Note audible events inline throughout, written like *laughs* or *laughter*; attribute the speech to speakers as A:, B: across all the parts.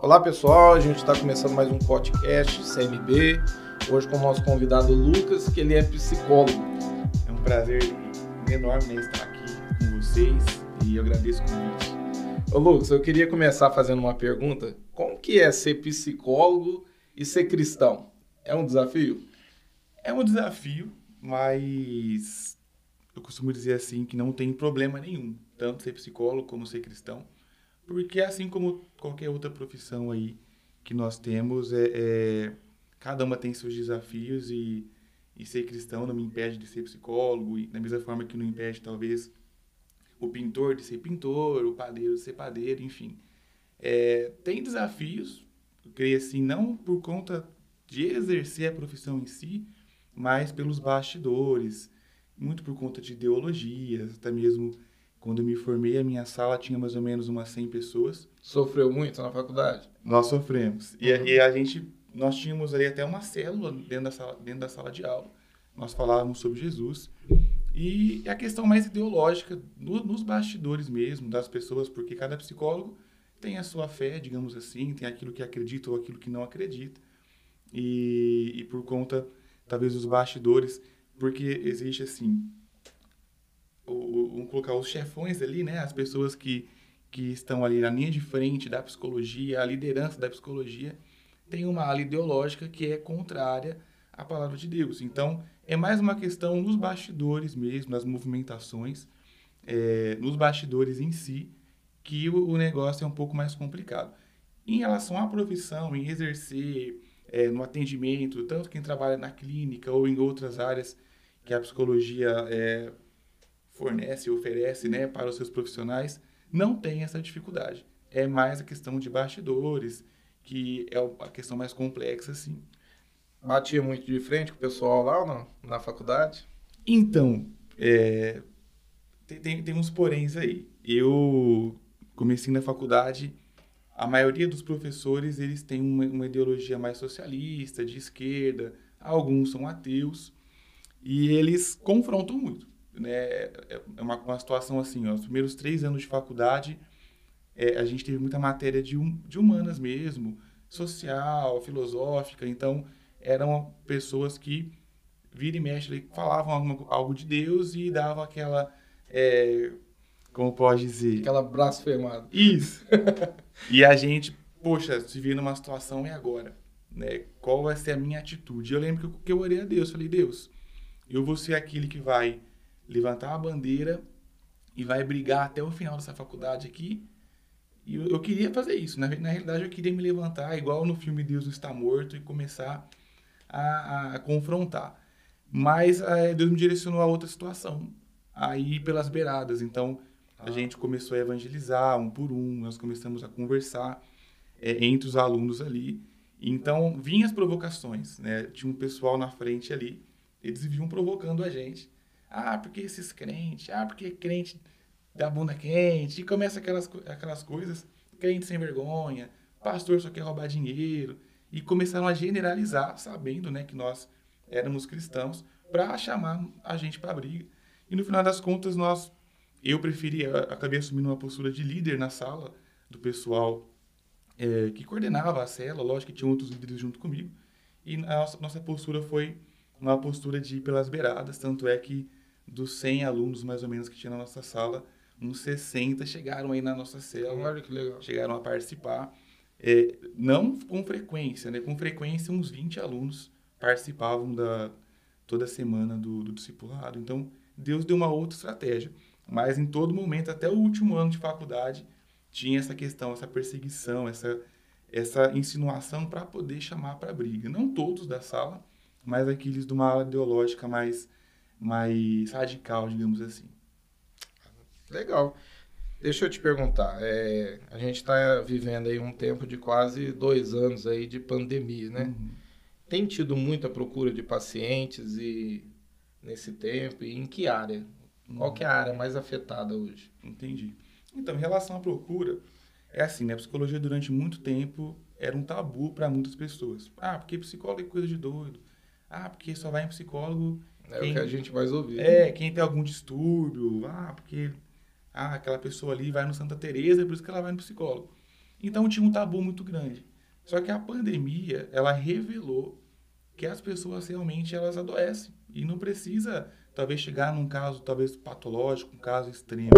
A: Olá pessoal, a gente está começando mais um podcast CMB. Hoje com o nosso convidado Lucas, que ele é psicólogo.
B: É um prazer enorme né, estar aqui com vocês e eu agradeço o convite.
A: Ô Lucas, eu queria começar fazendo uma pergunta. Como que é ser psicólogo e ser cristão? É um desafio?
B: É um desafio, mas eu costumo dizer assim que não tem problema nenhum, tanto ser psicólogo como ser cristão, porque assim como qualquer outra profissão aí que nós temos, é, é cada uma tem seus desafios e, e ser cristão não me impede de ser psicólogo, e da mesma forma que não impede talvez o pintor de ser pintor, o padeiro de ser padeiro, enfim. É, tem desafios, eu creio assim, não por conta de exercer a profissão em si, mas pelos bastidores, muito por conta de ideologias, até mesmo quando eu me formei, a minha sala tinha mais ou menos umas 100 pessoas.
A: Sofreu muito na faculdade?
B: Nós sofremos. E, uhum. e a gente, nós tínhamos ali até uma célula dentro da sala, dentro da sala de aula. Nós falávamos sobre Jesus. E a questão mais ideológica, no, nos bastidores mesmo, das pessoas, porque cada psicólogo tem a sua fé, digamos assim, tem aquilo que acredita ou aquilo que não acredita. E, e por conta, talvez, dos bastidores, porque existe assim, vamos colocar os chefões ali, né? As pessoas que, que estão ali na linha de frente da psicologia, a liderança da psicologia, tem uma ala ideológica que é contrária à palavra de Deus. Então, é mais uma questão nos bastidores mesmo, nas movimentações, é, nos bastidores em si, que o, o, negócio é um pouco mais complicado. Em relação à profissão, em exercer é, no atendimento, tanto quem trabalha na clínica ou em outras áreas que a psicologia é, fornece, oferece né, para os seus profissionais, não tem essa dificuldade. É mais a questão de bastidores, que é a questão mais complexa, assim.
A: Batia muito de frente com o pessoal lá não, na faculdade?
B: Então, é, tem, tem, tem uns poréns aí. Eu comecei na faculdade, a maioria dos professores eles têm uma, uma ideologia mais socialista, de esquerda, alguns são ateus, e eles confrontam muito né, é, é uma, uma situação assim, ó, os primeiros três anos de faculdade, é, a gente teve muita matéria de, um, de humanas mesmo, social, filosófica, então eram pessoas que vira e mexe falavam algo, algo de Deus e davam aquela, é, como pode dizer?
A: Aquela blasfemada.
B: Isso. *laughs* e a gente, poxa, se vir numa situação é agora, né? Qual vai ser a minha atitude? Eu lembro que eu, que eu orei a Deus, falei, Deus, eu vou ser aquele que vai levantar a bandeira e vai brigar até o final dessa faculdade aqui. E eu, eu queria fazer isso. Na, na, realidade, eu queria me levantar, igual no filme Deus está morto, e começar a, a, a confrontar. Mas é, Deus me direcionou a outra situação, a ir pelas beiradas. Então, a ah. gente começou a evangelizar um por um, nós começamos a conversar é, entre os alunos ali. Então, vinham as provocações, né? Tinha um pessoal na frente ali, eles vinham provocando a gente. Ah, porque esses crentes, ah, porque crente da bunda quente, e começa aquelas, aquelas coisas, crente sem vergonha, pastor só quer roubar dinheiro, e começaram a generalizar, sabendo né, que nós éramos cristãos, para chamar a gente para briga. E no final das contas, nós, eu preferi, acabei assumindo uma postura de líder na sala do pessoal é, que coordenava a cela, lógico que tinha outros líderes junto comigo, e a nossa, nossa postura foi uma postura de ir pelas beiradas, tanto é que dos 100 alunos mais ou menos que tinha na nossa sala, uns 60 chegaram aí na nossa célula,
A: Olha que legal.
B: chegaram a participar. É, não com frequência, né? Com frequência, uns 20 alunos participavam da toda semana do, do discipulado. Então, Deus deu uma outra estratégia. Mas em todo momento, até o último ano de faculdade, tinha essa questão, essa perseguição, essa, essa insinuação para poder chamar para briga. Não todos da sala, mas aqueles de uma ala ideológica mais mais radical, digamos assim.
A: Legal. Deixa eu te perguntar, é, a gente está vivendo aí um tempo de quase dois anos aí de pandemia, né? Uhum. Tem tido muita procura de pacientes e nesse tempo e em que área? Uhum. Qual que é a área mais afetada hoje?
B: Entendi. Então, em relação à procura, é assim, né? A psicologia durante muito tempo era um tabu para muitas pessoas. Ah, porque psicólogo é coisa de doido. Ah, porque só vai em psicólogo
A: é quem, o que a gente mais ouve.
B: É, né? quem tem algum distúrbio, ah, porque ah, aquela pessoa ali vai no Santa Teresa, é por isso que ela vai no psicólogo. Então tinha um tabu muito grande. Só que a pandemia, ela revelou que as pessoas realmente elas adoecem e não precisa talvez chegar num caso talvez patológico, um caso extremo.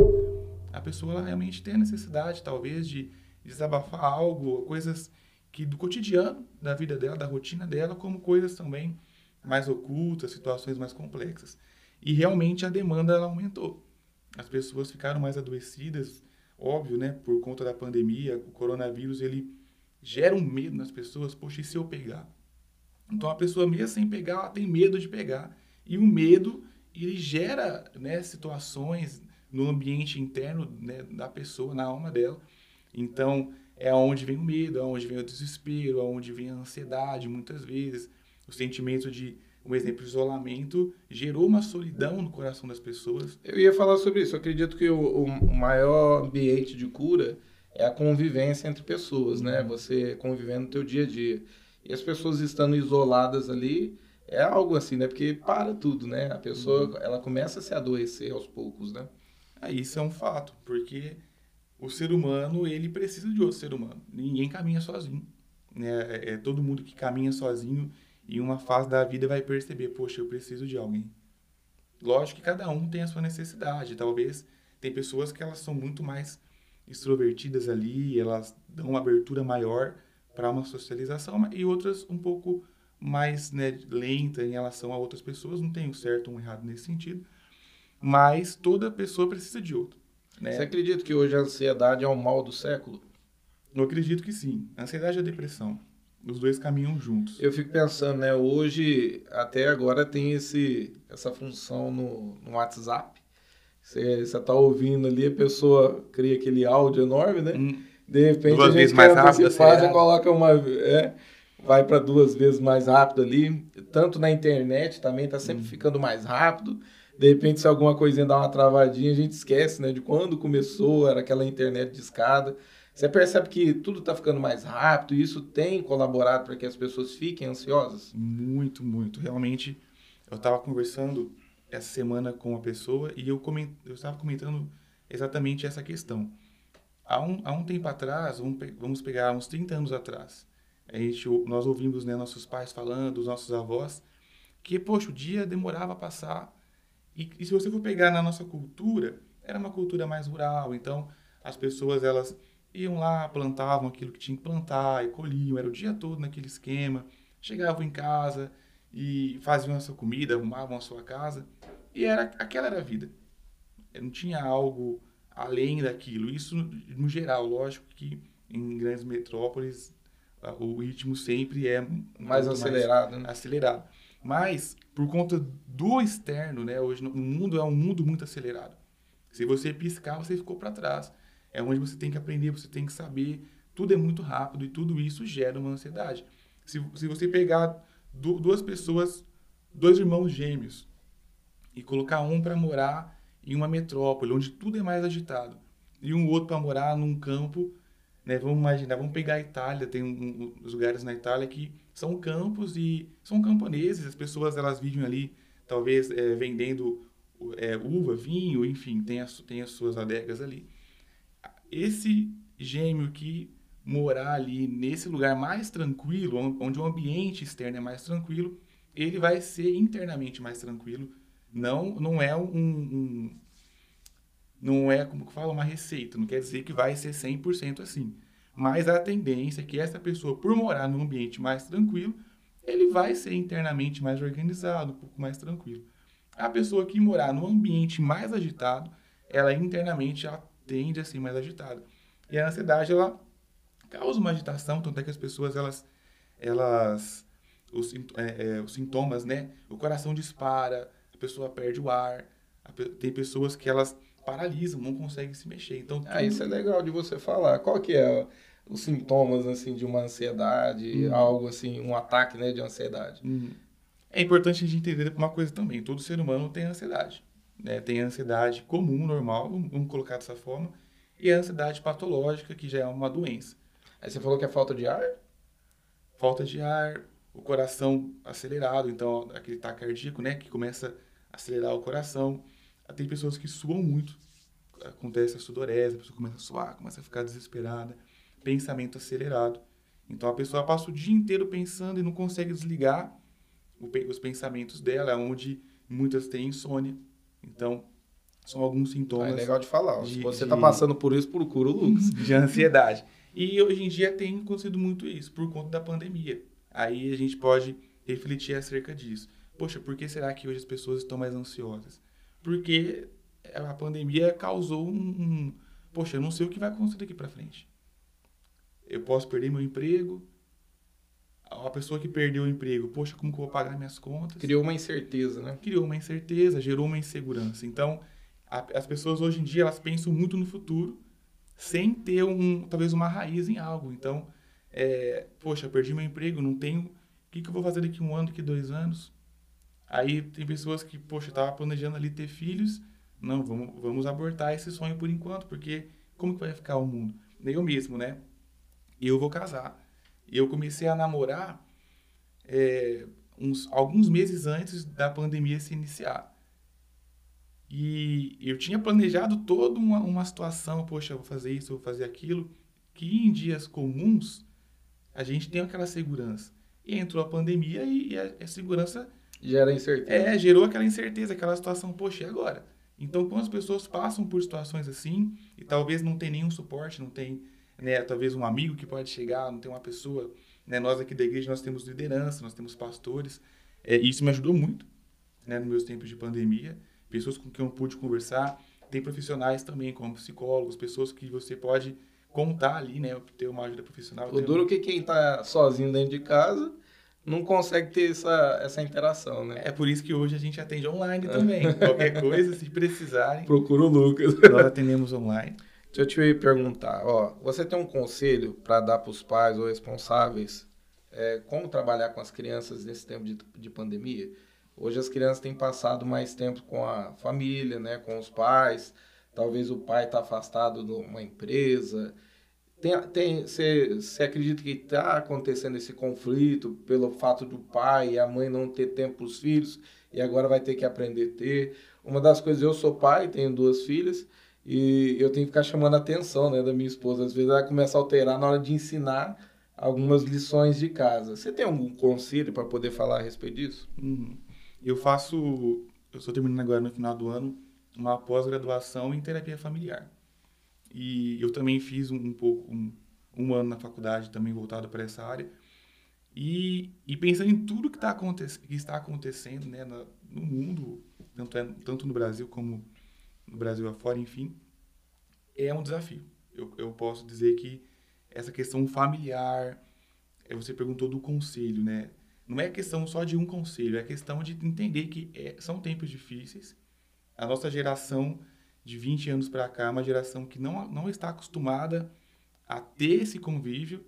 B: A pessoa realmente tem a necessidade talvez de desabafar algo, coisas que do cotidiano da vida dela, da rotina dela, como coisas também mais ocultas, situações mais complexas. E realmente a demanda ela aumentou. As pessoas ficaram mais adoecidas, óbvio, né, por conta da pandemia, o coronavírus ele gera um medo nas pessoas, poxa, e se eu pegar? Então a pessoa mesmo sem pegar, ela tem medo de pegar. E o medo, ele gera, né, situações no ambiente interno né, da pessoa, na alma dela. Então, é onde vem o medo, é onde vem o desespero, é onde vem a ansiedade, muitas vezes. O sentimento de um exemplo, isolamento gerou uma solidão no coração das pessoas.
A: Eu ia falar sobre isso. Eu acredito que o, o maior ambiente de cura é a convivência entre pessoas, né? Você convivendo no teu dia a dia. E as pessoas estando isoladas ali é algo assim, né? Porque para tudo, né? A pessoa, uhum. ela começa a se adoecer aos poucos, né?
B: Ah, isso é um fato, porque o ser humano, ele precisa de outro ser humano. Ninguém caminha sozinho. Né? É, é todo mundo que caminha sozinho em uma fase da vida vai perceber, poxa, eu preciso de alguém. Lógico que cada um tem a sua necessidade. Talvez tem pessoas que elas são muito mais extrovertidas ali, elas dão uma abertura maior para uma socialização, e outras um pouco mais né, lenta em relação a outras pessoas. Não tem um certo ou um errado nesse sentido. Mas toda pessoa precisa de outro.
A: Né? Você acredita que hoje a ansiedade é o mal do século?
B: Eu acredito que sim. A ansiedade e a depressão. Os dois caminham juntos.
A: Eu fico pensando, né? Hoje, até agora, tem esse, essa função no, no WhatsApp. Você está ouvindo ali, a pessoa cria aquele áudio enorme, né? Hum. De repente,
B: duas a gente vezes mais rápido,
A: faz, coloca uma... É, vai para duas vezes mais rápido ali. Tanto na internet também está sempre hum. ficando mais rápido. De repente, se alguma coisinha dá uma travadinha, a gente esquece, né? De quando começou, era aquela internet de escada. Você percebe que tudo está ficando mais rápido e isso tem colaborado para que as pessoas fiquem ansiosas?
B: Muito, muito. Realmente, eu estava conversando essa semana com uma pessoa e eu, coment... estava comentando exatamente essa questão. Há um, há um tempo atrás, vamos, pe... vamos pegar uns 30 anos atrás, a gente, nós ouvimos né, nossos pais falando, os nossos avós, que, poxa, o dia demorava a passar. E, e se você for pegar na nossa cultura, era uma cultura mais rural, então as pessoas, elas iam lá, plantavam aquilo que tinha que plantar e colhiam, era o dia todo naquele esquema. Chegavam em casa e faziam a sua comida, arrumavam a sua casa e era aquela era a vida. Não tinha algo além daquilo. Isso no geral, lógico que em grandes metrópoles o ritmo sempre é
A: mais acelerado,
B: mais né? acelerado. Mas por conta do externo, né? Hoje o mundo é um mundo muito acelerado. Se você piscar, você ficou para trás é onde você tem que aprender, você tem que saber. Tudo é muito rápido e tudo isso gera uma ansiedade. Se, se você pegar du duas pessoas, dois irmãos gêmeos, e colocar um para morar em uma metrópole, onde tudo é mais agitado, e um outro para morar num campo, né? Vamos imaginar, vamos pegar a Itália, tem um, um, lugares na Itália que são campos e são camponeses, as pessoas elas vivem ali, talvez é, vendendo é, uva, vinho, enfim, tem as, tem as suas adegas ali esse gêmeo que morar ali nesse lugar mais tranquilo, onde o ambiente externo é mais tranquilo, ele vai ser internamente mais tranquilo. Não, não é um, um não é como que fala uma receita, não quer dizer que vai ser 100% assim. Mas a tendência é que essa pessoa, por morar num ambiente mais tranquilo, ele vai ser internamente mais organizado, um pouco mais tranquilo. A pessoa que morar num ambiente mais agitado, ela internamente ela tende a ser mais agitada. E a ansiedade, ela causa uma agitação, tanto é que as pessoas, elas, elas os, é, é, os sintomas, né? O coração dispara, a pessoa perde o ar, tem pessoas que elas paralisam, não conseguem se mexer. Então,
A: tudo... ah, isso é legal de você falar. Qual que é os sintomas, assim, de uma ansiedade, uhum. algo assim, um ataque, né, de ansiedade?
B: Uhum. É importante a gente entender uma coisa também, todo ser humano tem ansiedade né, tem a ansiedade comum, normal, vamos colocar dessa forma, e a ansiedade patológica, que já é uma doença.
A: Aí você falou que é falta de ar?
B: Falta de ar, o coração acelerado, então aquele taquicardíaco, né, que começa a acelerar o coração. Tem pessoas que suam muito, acontece a sudorese, a pessoa começa a suar, começa a ficar desesperada. pensamento acelerado. Então a pessoa passa o dia inteiro pensando e não consegue desligar os pensamentos dela, onde muitas têm insônia. Então, são alguns sintomas.
A: é legal de falar. De, Se você está passando por isso, procura o Lucas. *laughs*
B: De ansiedade. E hoje em dia tem acontecido muito isso, por conta da pandemia. Aí a gente pode refletir acerca disso. Poxa, por que será que hoje as pessoas estão mais ansiosas? Porque a pandemia causou um, um poxa, eu não sei o que vai acontecer daqui para frente. Eu posso perder meu emprego. A pessoa que perdeu o emprego, poxa, como que eu vou pagar minhas contas?
A: Criou uma incerteza, né?
B: Criou uma incerteza, gerou uma insegurança. Então, a, as pessoas hoje em dia, elas pensam muito no futuro, sem ter, um, talvez, uma raiz em algo. Então, é, poxa, perdi meu emprego, não tenho... O que, que eu vou fazer daqui um ano, daqui dois anos? Aí tem pessoas que, poxa, tava planejando ali ter filhos, não, vamos, vamos abortar esse sonho por enquanto, porque como que vai ficar o mundo? Eu mesmo, né? Eu vou casar. Eu comecei a namorar é, uns, alguns meses antes da pandemia se iniciar. E eu tinha planejado toda uma, uma situação, poxa, eu vou fazer isso, eu vou fazer aquilo, que em dias comuns a gente tem aquela segurança. E entrou a pandemia e, e a, a segurança...
A: Gera incerteza.
B: É, gerou aquela incerteza, aquela situação, poxa, e agora? Então, quando as pessoas passam por situações assim, e talvez não tem nenhum suporte, não tem, né, talvez um amigo que pode chegar, não tem uma pessoa, né, nós aqui da igreja, nós temos liderança, nós temos pastores, é, e isso me ajudou muito, né, nos meus tempos de pandemia, pessoas com quem eu pude conversar, tem profissionais também, como psicólogos, pessoas que você pode contar ali, né, ter uma ajuda profissional.
A: O duro é que quem está sozinho dentro de casa não consegue ter essa, essa interação, né?
B: É por isso que hoje a gente atende online também. *laughs* Qualquer coisa, se precisarem.
A: Procura o Lucas.
B: Nós atendemos online.
A: Deixa eu te perguntar, ó, você tem um conselho para dar para os pais ou responsáveis é, como trabalhar com as crianças nesse tempo de, de pandemia? Hoje as crianças têm passado mais tempo com a família, né, com os pais. Talvez o pai está afastado de uma empresa, tem, tem, você, você acredita que está acontecendo esse conflito pelo fato do pai e a mãe não ter tempo para os filhos e agora vai ter que aprender a ter? Uma das coisas, eu sou pai, tenho duas filhas e eu tenho que ficar chamando a atenção né, da minha esposa. Às vezes ela começa a alterar na hora de ensinar algumas lições de casa. Você tem algum conselho para poder falar a respeito disso?
B: Uhum. Eu faço, eu estou terminando agora no final do ano, uma pós-graduação em terapia familiar. E eu também fiz um, um pouco, um, um, ano na faculdade também voltado para essa área. E, e pensando em tudo que, tá aconte que está acontecendo né, no, mundo, tanto, é, tanto no Brasil como Brasil afora, enfim, é um desafio. Eu, eu posso dizer que essa questão familiar, é, você perguntou do conselho, né? Não é questão só de um conselho, é questão de entender que é, são tempos difíceis. A nossa geração de 20 anos para cá, uma geração que não, não está acostumada a ter esse convívio.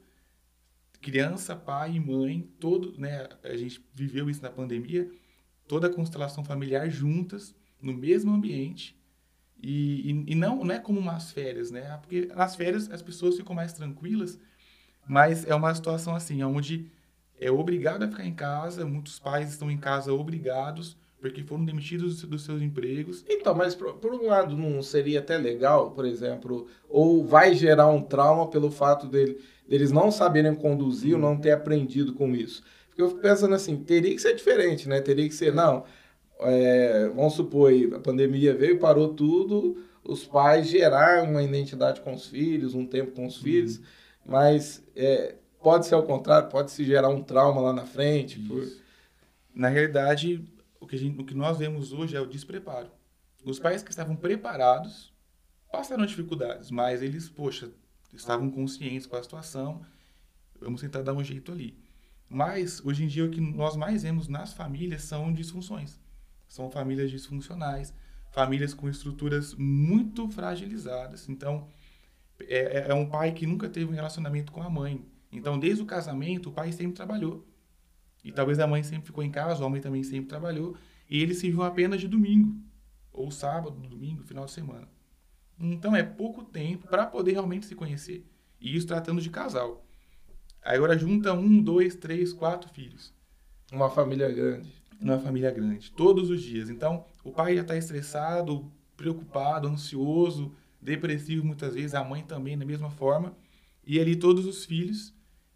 B: Criança, pai e mãe, todo, né, a gente viveu isso na pandemia, toda a constelação familiar juntas, no mesmo ambiente. E, e, e, não, não é como umas férias, né? Porque nas férias as pessoas ficam mais tranquilas, mas é uma situação assim, onde é obrigado a ficar em casa, muitos pais estão em casa obrigados, porque foram demitidos dos seus empregos.
A: Então, mas por, por, um lado não seria até legal, por exemplo, ou vai gerar um trauma pelo fato dele, deles não saberem conduzir, ou não ter aprendido com isso. Porque eu fico pensando assim, teria que ser diferente, né? Teria que ser, não, é, vamos supor, a pandemia veio, parou tudo, os pais gerar uma identidade com os filhos, um tempo com os uhum. filhos, mas é, pode ser ao contrário, pode se gerar um trauma lá na frente. Por...
B: Na realidade, o que, gente, o que nós vemos hoje é o despreparo. Os pais que estavam preparados passaram dificuldades, mas eles, poxa, estavam conscientes com a situação, vamos tentar dar um jeito ali. Mas, hoje em dia, o que nós mais vemos nas famílias são disfunções. São famílias disfuncionais, famílias com estruturas muito fragilizadas. Então, é, é, é um pai que nunca teve um relacionamento com a mãe. Então, desde o casamento, o pai sempre trabalhou. E talvez a mãe sempre ficou em casa, o homem também sempre trabalhou, e ele se viu apenas de domingo, ou sábado, domingo, final de semana. Então é pouco tempo para poder realmente se conhecer. E isso tratando de casal. Aí agora junta um, dois, três, quatro filhos.
A: Uma família grande.
B: Uma família grande, todos os dias. Então o pai já está estressado, preocupado, ansioso, depressivo muitas vezes, a mãe também da mesma forma. E ali todos os filhos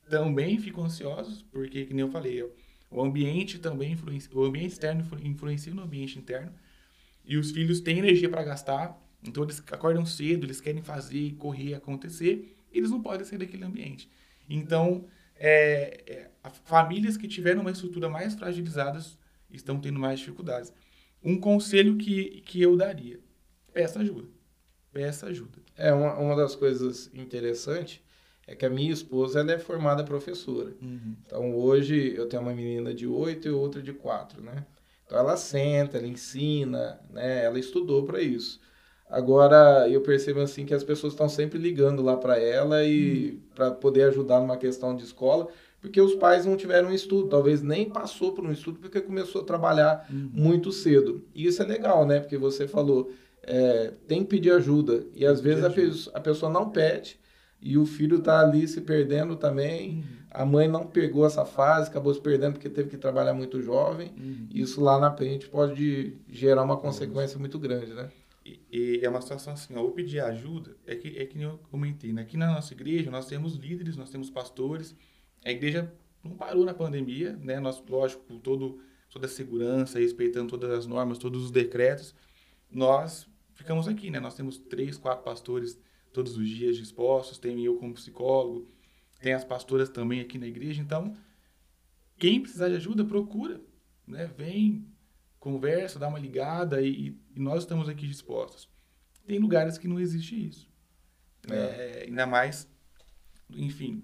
B: também ficam ansiosos, porque, que nem eu falei, o ambiente também influencia, o ambiente externo influencia no ambiente interno, e os filhos têm energia para gastar, então eles acordam cedo, eles querem fazer, correr, acontecer, e eles não podem sair daquele ambiente. Então, é, é, famílias que tiveram uma estrutura mais fragilizadas estão tendo mais dificuldades. Um conselho que, que eu daria, peça ajuda. Peça ajuda.
A: É, uma, uma das coisas interessantes é que a minha esposa ela é formada professora. Uhum. Então hoje eu tenho uma menina de 8 e outra de 4, né? Então ela senta, ela ensina, né? Ela estudou para isso. Agora eu percebo assim que as pessoas estão sempre ligando lá para ela e uhum. para poder ajudar numa questão de escola, porque os pais não tiveram estudo, talvez nem passou por um estudo porque começou a trabalhar uhum. muito cedo. E isso é legal, né? Porque você falou, é, tem que pedir ajuda e às vezes a, pe a pessoa não pede e o filho está ali se perdendo também. Uhum. A mãe não pegou essa fase, acabou se perdendo porque teve que trabalhar muito jovem. Uhum. Isso lá na frente pode gerar uma consequência muito grande, né?
B: E, e, é uma situação assim, ó, o pedir ajuda é que, é que nem eu comentei, né? Aqui na nossa igreja nós temos líderes, nós temos pastores. A igreja não parou na pandemia, né? Nós, lógico, com todo, toda a segurança, respeitando todas as normas, todos os decretos, nós ficamos aqui, né? Nós temos três, quatro pastores todos os dias dispostos, tem eu como psicólogo, tem as pastoras também aqui na igreja. Então, quem precisar de ajuda, procura, né? Vem, conversa, dá uma ligada e, e nós estamos aqui dispostos. Tem lugares que não existe isso. É. É, ainda mais, enfim,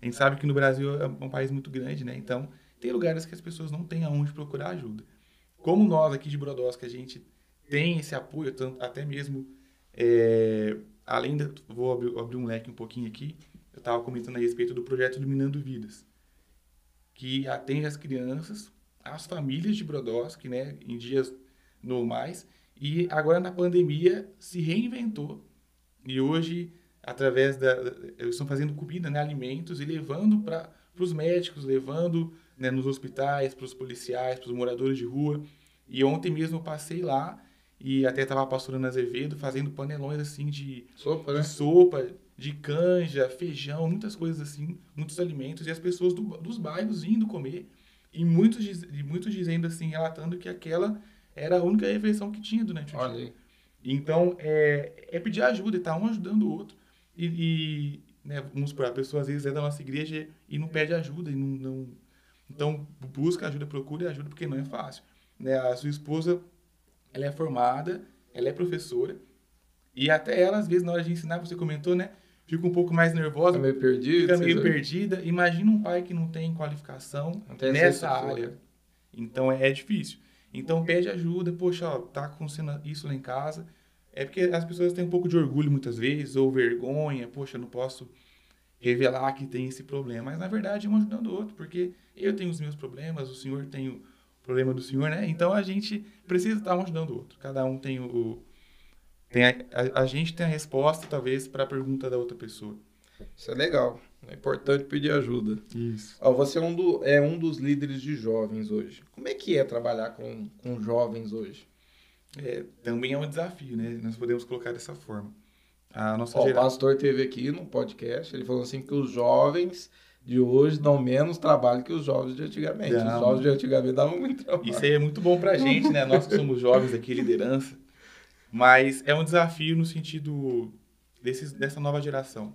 B: a gente sabe que no Brasil é um país muito grande, né? Então, tem lugares que as pessoas não têm aonde procurar ajuda. Como nós aqui de Brodós, que a gente tem esse apoio, tanto, até mesmo é, além de, vou abrir, abrir, um leque um pouquinho aqui, eu estava comentando a respeito do projeto Iluminando Vidas, que atende as crianças, as famílias de Brodowski, né, em dias normais, e agora na pandemia se reinventou, e hoje, através da, eles estão fazendo comida, né, alimentos, e levando para os médicos, levando né, nos hospitais, para os policiais, para os moradores de rua, e ontem mesmo eu passei lá, e até tava a pastora Azevedo fazendo panelões assim de
A: sopa, né?
B: de, sopa, de canja, feijão, muitas coisas assim, muitos alimentos. E as pessoas do, dos bairros indo comer. E muitos, e muitos dizendo assim, relatando que aquela era a única refeição que tinha durante o
A: Olha dia. Aí.
B: Então, é, é pedir ajuda e tá um ajudando o outro. E, e né, vamos supor, a pessoa às vezes é da nossa igreja e não pede ajuda. e não, não Então, busca ajuda, procure ajuda, porque não é fácil. Né? A sua esposa ela é formada, ela é professora, e até ela, às vezes, na hora de ensinar, você comentou, né? Fica um pouco mais nervosa.
A: Fica meio perdida.
B: Fica meio perdida. Imagina um pai que não tem qualificação não tem nessa área. Então, é, é difícil. Então, pede ajuda. Poxa, ó, tá acontecendo isso lá em casa. É porque as pessoas têm um pouco de orgulho muitas vezes, ou vergonha. Poxa, não posso revelar que tem esse problema. Mas, na verdade, um ajudando o outro. Porque eu tenho os meus problemas, o senhor tem o problema do senhor, né? Então a gente precisa estar um ajudando o outro. Cada um tem o. Tem a, a, a gente tem a resposta, talvez, para a pergunta da outra pessoa.
A: Isso é legal. É importante pedir ajuda.
B: Isso.
A: Ó, você é um, do, é um dos líderes de jovens hoje. Como é que é trabalhar com, com jovens hoje?
B: É, também é um desafio, né? Nós podemos colocar dessa forma.
A: A nossa Ó, geração... O pastor teve aqui no podcast, ele falou assim que os jovens de hoje dão menos trabalho que os jovens de antigamente. Não. Os jovens de antigamente davam muito trabalho.
B: Isso aí é muito bom pra gente, né? Nós que somos jovens aqui, liderança. Mas é um desafio no sentido desses, dessa nova geração.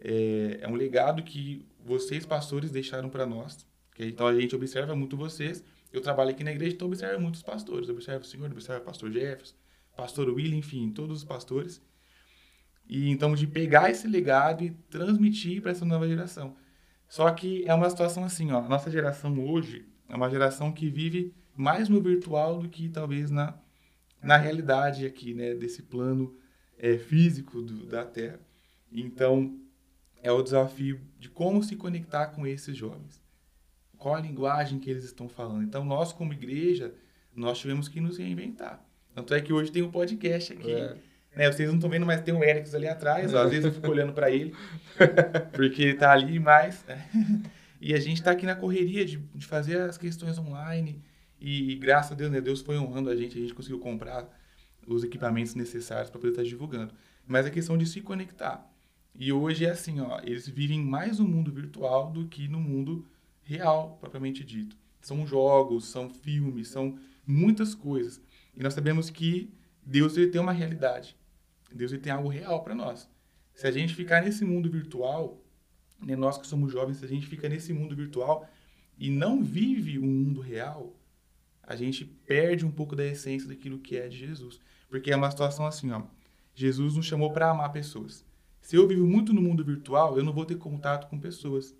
B: É, é um legado que vocês, pastores, deixaram para nós. Que, então a gente observa muito vocês. Eu trabalho aqui na igreja, então observo muitos pastores. Observo o senhor, observo o pastor Jefferson, pastor William, enfim, todos os pastores. E então de pegar esse legado e transmitir para essa nova geração. Só que é uma situação assim, ó, a nossa geração hoje é uma geração que vive mais no virtual do que talvez na, na realidade aqui, né, desse plano é, físico do, da Terra. Então, é o desafio de como se conectar com esses jovens. Qual a linguagem que eles estão falando. Então, nós como igreja, nós tivemos que nos reinventar. Tanto é que hoje tem um podcast aqui. É né, vocês não estão vendo, mas tem um Erics ali atrás. Ó, às vezes eu fico *laughs* olhando para ele, porque ele tá ali mais. Né? *laughs* E a gente está aqui na correria de, de fazer as questões online. E, e, graças a Deus, né, Deus foi honrando a gente. A gente conseguiu comprar os equipamentos necessários para poder estar tá divulgando. Mas a questão de se conectar. E hoje é assim, ó, eles vivem mais no mundo virtual do que no mundo real, propriamente dito. São jogos, são filmes, são muitas coisas. E nós sabemos que Deus ele tem uma realidade. Deus ele tem algo real para nós. Se a gente ficar nesse mundo virtual, né, nós que somos jovens, se a gente fica nesse mundo virtual e não vive o um mundo real, a gente perde um pouco da essência daquilo que é de Jesus. Porque é uma situação assim, ó. Jesus nos chamou para amar pessoas. Se eu vivo muito no mundo virtual, eu não vou ter contato com pessoas.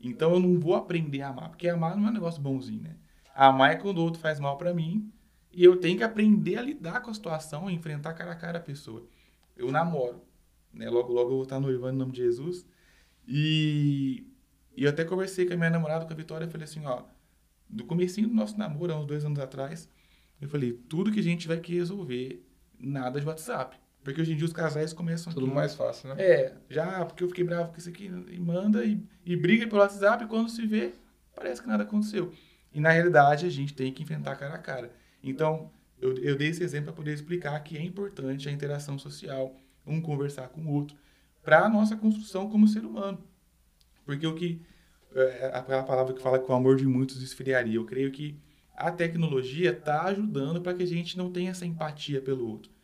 B: Então eu não vou aprender a amar, porque amar não é um negócio bonzinho, né? Amar é quando o outro faz mal para mim e eu tenho que aprender a lidar com a situação, a enfrentar cara a cara a pessoa. Eu namoro, né? Logo, logo eu vou estar noivando em nome de Jesus. E, e eu até conversei com a minha namorada, com a Vitória, e falei assim, ó, do comecinho do nosso namoro, há uns dois anos atrás, eu falei, tudo que a gente vai que resolver, nada de WhatsApp. Porque hoje em dia os casais começam...
A: Tudo mais fácil, né?
B: É, já, porque eu fiquei bravo com isso aqui, e manda, e, e briga pelo WhatsApp, e quando se vê, parece que nada aconteceu. E na realidade, a gente tem que enfrentar cara a cara. Então, eu, eu dei esse exemplo para poder explicar que é importante a interação social, um conversar com o outro, para a nossa construção como ser humano. Porque o que é, aquela palavra que fala que o amor de muitos esfriaria, eu creio que a tecnologia está ajudando para que a gente não tenha essa empatia pelo outro.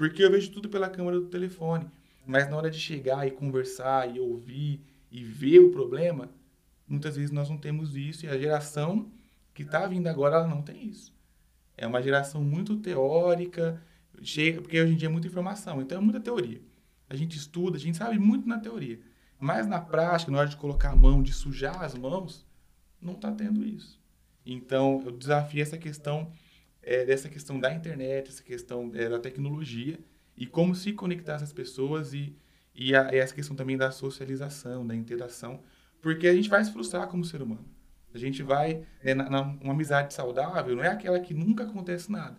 B: Porque eu vejo tudo pela câmera do telefone, mas na hora de chegar e conversar e ouvir e ver o problema, muitas vezes nós não temos isso e a geração que está vindo agora ela não tem isso. É uma geração muito teórica, cheia, porque hoje em dia é muita informação, então é muita teoria. A gente estuda, a gente sabe muito na teoria. Mas na prática, na hora de colocar a mão, de sujar as mãos, não está tendo isso. Então, eu desafio essa questão, é, dessa questão da internet, essa questão é, da tecnologia e como se conectar essas pessoas e, e a, essa questão também da socialização, da interação, porque a gente vai se frustrar como ser humano. A gente vai. É, na, na, uma amizade saudável não é aquela que nunca acontece nada,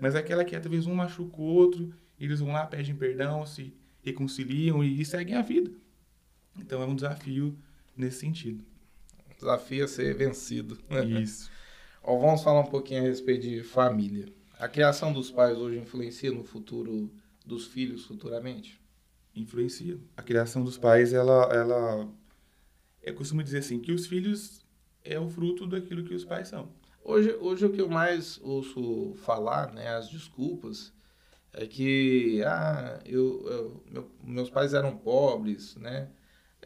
B: mas é aquela que talvez um machuca o outro, eles vão lá, pedem perdão, se reconciliam e, e seguem a vida. Então é um desafio nesse sentido.
A: Desafio a ser vencido.
B: Isso.
A: Ó, vamos falar um pouquinho a respeito de família. A criação dos pais hoje influencia no futuro dos filhos futuramente?
B: Influencia. A criação dos pais, ela, ela, eu costumo dizer assim que os filhos é o fruto daquilo que os pais são.
A: Hoje, hoje o que eu mais ouço falar, né, as desculpas, é que ah, eu, eu meu, meus pais eram pobres, né?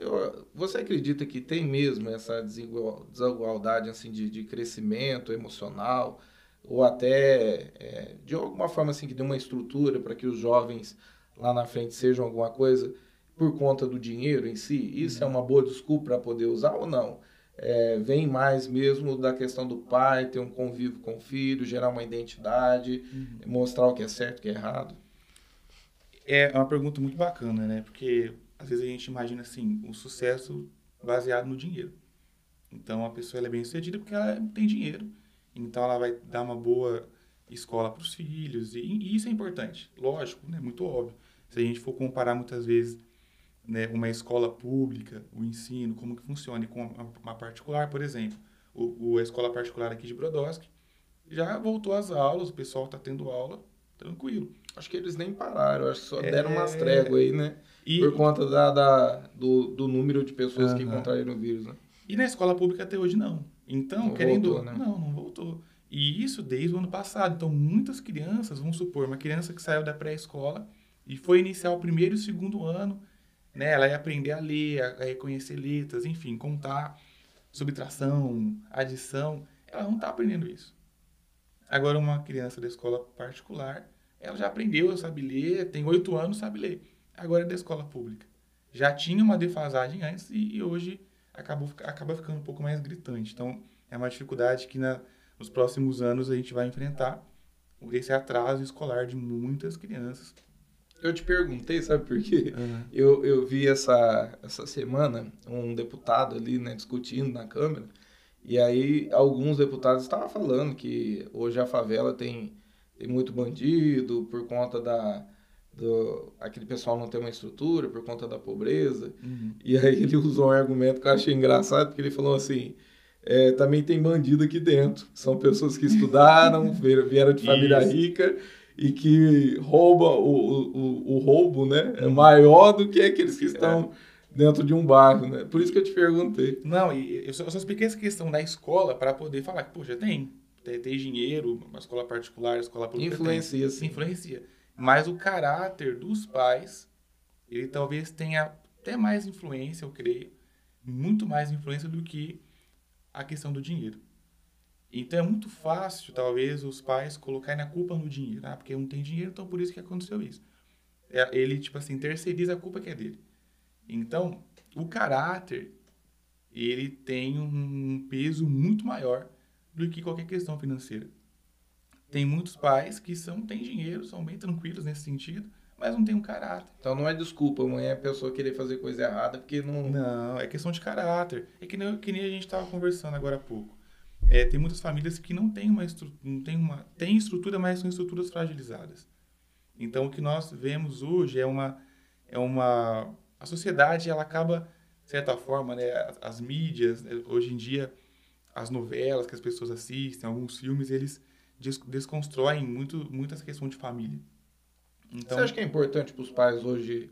A: Eu, você acredita que tem mesmo essa desigual, desigualdade assim de, de crescimento emocional ou até é, de alguma forma assim que dê uma estrutura para que os jovens lá na frente sejam alguma coisa por conta do dinheiro em si? Isso é uma boa desculpa para poder usar ou não? é, vem mais mesmo da questão do pai ter um convívio com o filho, gerar uma identidade, uhum. mostrar o que é certo e o que é errado?
B: É uma pergunta muito bacana, né? Porque às vezes a gente imagina assim, o um sucesso baseado no dinheiro. Então a pessoa é bem sucedida porque ela tem dinheiro. Então ela vai dar uma boa escola para os filhos. E, e, isso é importante, lógico, né? Muito óbvio. Se a gente for comparar muitas vezes né, uma escola pública, o ensino, como que funciona, e com uma particular, por exemplo, o, o, a escola particular aqui de Brodowski já voltou às aulas, o pessoal está tendo aula tranquilo.
A: Acho que eles nem pararam, acho que só é... deram umas tréguas aí, né? E... Por conta da, da do, do, número de pessoas uhum. que contraíram o vírus, né?
B: E na escola pública até hoje não. Então, não querendo... Voltou, né? Não, não voltou. E isso desde o ano passado. Então, muitas crianças, vamos supor, uma criança que saiu da pré-escola e foi iniciar o primeiro e o segundo ano, né? Ela ia aprender a ler, a, reconhecer letras, enfim, contar, subtração, adição. Ela não está aprendendo isso. Agora, uma criança da escola particular, ela já aprendeu, sabe ler, tem oito anos, sabe ler. Agora é da escola pública. Já tinha uma defasagem antes e, e hoje acabou, acaba ficando um pouco mais gritante. Então, é uma dificuldade que na, nos próximos anos a gente vai enfrentar esse atraso escolar de muitas crianças
A: eu te perguntei, sabe por quê? Uhum. Eu, eu vi essa, essa semana um deputado ali, né, discutindo na Câmara, e aí alguns deputados estavam falando que hoje a favela tem, tem muito bandido por conta da... Do, aquele pessoal não tem uma estrutura por conta da pobreza. Uhum. E aí ele usou um argumento que eu achei engraçado, porque ele falou assim... É, também tem bandido aqui dentro. São pessoas que estudaram, *laughs* vieram de família Isso. rica e que rouba o, o, o roubo, né? É maior do que aqueles que estão é. dentro de um bairro, né? Por isso que eu te perguntei.
B: Não, e eu só, eu só expliquei essa questão da escola para poder falar que, poxa, tem, tem, tem dinheiro, uma escola particular, escola pública.
A: Influencia, tem, sim.
B: Influencia. Mas o caráter dos pais, ele talvez tenha até mais influência, eu creio, muito mais influência do que a questão do dinheiro. Então é muito fácil, talvez, os pais colocarem a culpa no dinheiro. Ah, porque não tem dinheiro, então por isso que aconteceu isso. É, ele, tipo assim, terceiriza a culpa que é dele. Então, o caráter, ele tem um peso muito maior do que qualquer questão financeira. Tem muitos pais que são, têm dinheiro, são bem tranquilos nesse sentido, mas não tem um caráter.
A: Então não é desculpa, não é a pessoa querer fazer coisa errada porque não.
B: Não, é questão de caráter. É que nem, que nem a gente estava conversando agora há pouco. É, tem muitas famílias que não têm uma estrutura, não tem uma, tem estrutura, mas são estruturas fragilizadas. Então o que nós vemos hoje é uma, é uma, a sociedade ela acaba de certa forma, né, as, as mídias né, hoje em dia, as novelas que as pessoas assistem, alguns filmes eles des, desconstroem muito, muito essa questão de família.
A: Então, Você acha que é importante para os pais hoje,